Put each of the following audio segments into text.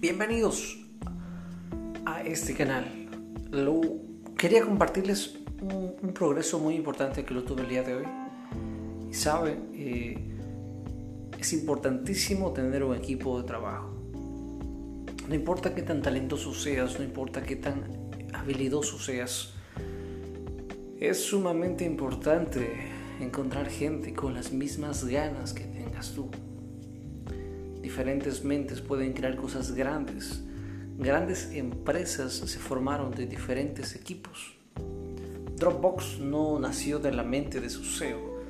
Bienvenidos a este canal. Lo, quería compartirles un, progreso muy importante que lo tuve el día de hoy. Y saben, eh, es importantísimo tener un equipo de trabajo. No importa qué tan talentoso seas, no importa qué tan habilidoso seas, es sumamente importante encontrar gente con las mismas ganas que tengas tú. Diferentes mentes pueden crear cosas grandes. Grandes empresas se formaron de diferentes equipos. Dropbox no nació de la mente de su CEO.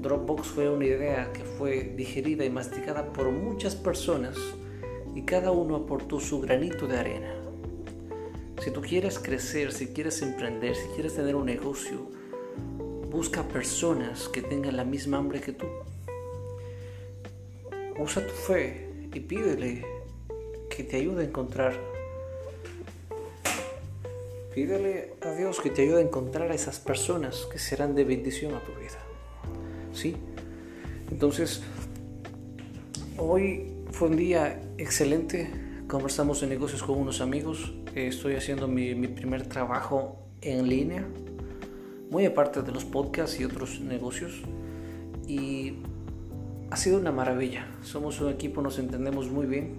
Dropbox fue una idea que fue digerida y masticada por muchas personas y cada uno aportó su granito de arena. Si tú quieres crecer, si quieres emprender, si quieres tener un negocio, busca personas que tengan la misma hambre que tú. Usa tu fe y pídele que te ayude a encontrar. Pídele a Dios que te ayude a encontrar a esas personas que serán de bendición a tu vida. ¿Sí? Entonces, hoy fue un día excelente. Conversamos de negocios con unos amigos estoy haciendo mi, primer trabajo en línea, muy aparte de los podcasts y otros negocios. Y ha sido una maravilla. Somos un equipo, nos entendemos muy bien.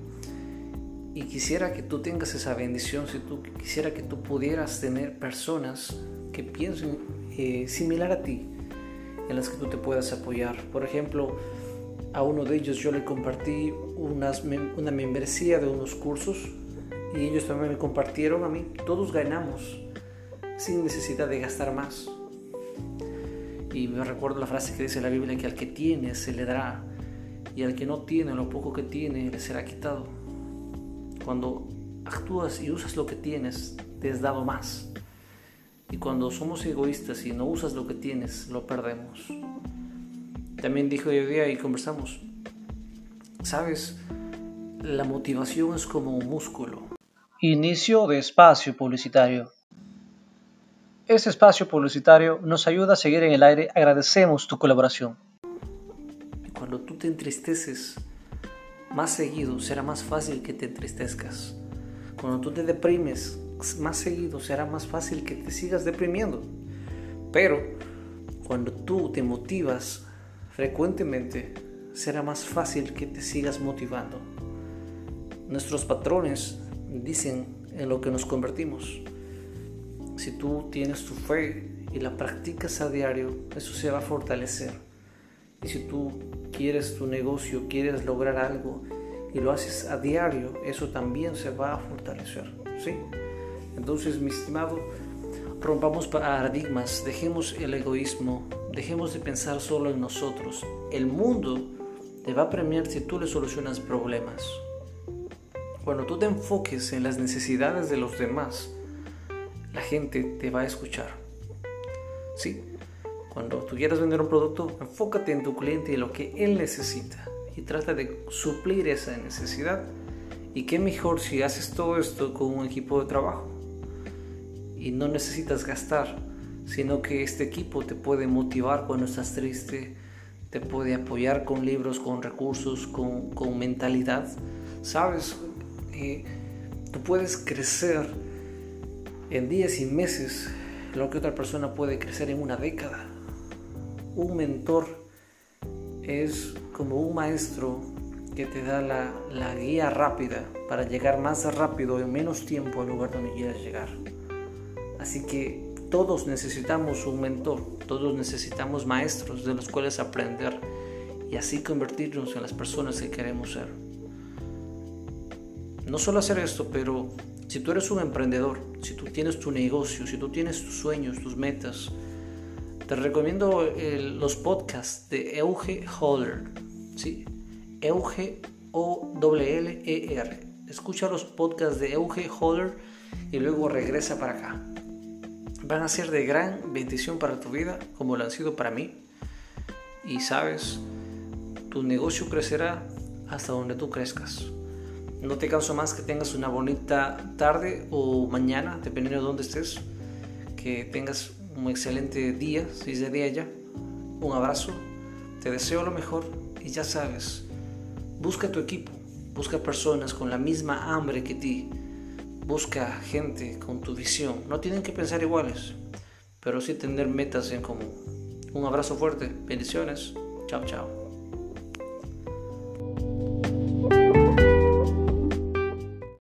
Y quisiera que tú tengas esa bendición, si tú quisiera que tú pudieras tener personas que piensen eh, similar a ti, en las que tú te puedas apoyar. Por ejemplo, a uno de ellos yo le compartí una membresía de unos cursos y ellos también me compartieron a mí. Todos ganamos sin necesidad de gastar más. Y me recuerdo la frase que dice la Biblia que al que tiene se le dará y al que no tiene lo poco que tiene le será quitado. Cuando actúas y usas lo que tienes, te es dado más. Y cuando somos egoístas y no usas lo que tienes, lo perdemos. También dijo hoy día y conversamos, sabes, la motivación es como un músculo. Inicio de espacio publicitario. Este espacio publicitario nos ayuda a seguir en el aire. Agradecemos tu colaboración. Cuando tú te entristeces, más seguido será más fácil que te entristezcas. Cuando tú te deprimes, más seguido será más fácil que te sigas deprimiendo. Pero cuando tú te motivas frecuentemente, será más fácil que te sigas motivando. Nuestros patrones dicen en lo que nos convertimos. Si tú tienes tu fe y la practicas a diario, eso se va a fortalecer. Y si tú quieres tu negocio, quieres lograr algo y lo haces a diario, eso también se va a fortalecer. ¿sí? Entonces, mi estimado, rompamos paradigmas, dejemos el egoísmo, dejemos de pensar solo en nosotros. El mundo te va a premiar si tú le solucionas problemas. Cuando tú te enfoques en las necesidades de los demás, la gente te va a escuchar. Sí, cuando tú quieras vender un producto, enfócate en tu cliente y lo que él necesita y trata de suplir esa necesidad. Y qué mejor si haces todo esto con un equipo de trabajo y no necesitas gastar, sino que este equipo te puede motivar cuando estás triste, te puede apoyar con libros, con recursos, con, con mentalidad. Sabes, tú puedes crecer en días y meses lo que otra persona puede crecer en una década. Un mentor es como un maestro que te da la, guía rápida para llegar más rápido en menos tiempo al lugar donde quieras llegar. Así que todos necesitamos un mentor, todos necesitamos maestros de los cuales aprender y así convertirnos en las personas que queremos ser. No solo hacer esto, pero si tú eres un emprendedor, si tú tienes tu negocio, si tú tienes tus sueños, tus metas, te recomiendo los podcasts de Euge Holler. ¿sí? Euge O-W-L-E-R. Escucha los podcasts de Euge Holler y luego regresa para acá. Van a ser de gran bendición para tu vida, como lo han sido para mí. Y sabes, tu negocio crecerá hasta donde tú crezcas. No te canso más que tengas una bonita tarde o mañana, dependiendo de dónde estés. Que tengas un excelente día, si es de día ya. Un abrazo, te deseo lo mejor y ya sabes, busca tu equipo, Busca personas con la misma hambre que ti. Busca gente con tu visión. No tienen que pensar iguales, pero sí tener metas en común. Un abrazo fuerte. Bendiciones. Chao, chao.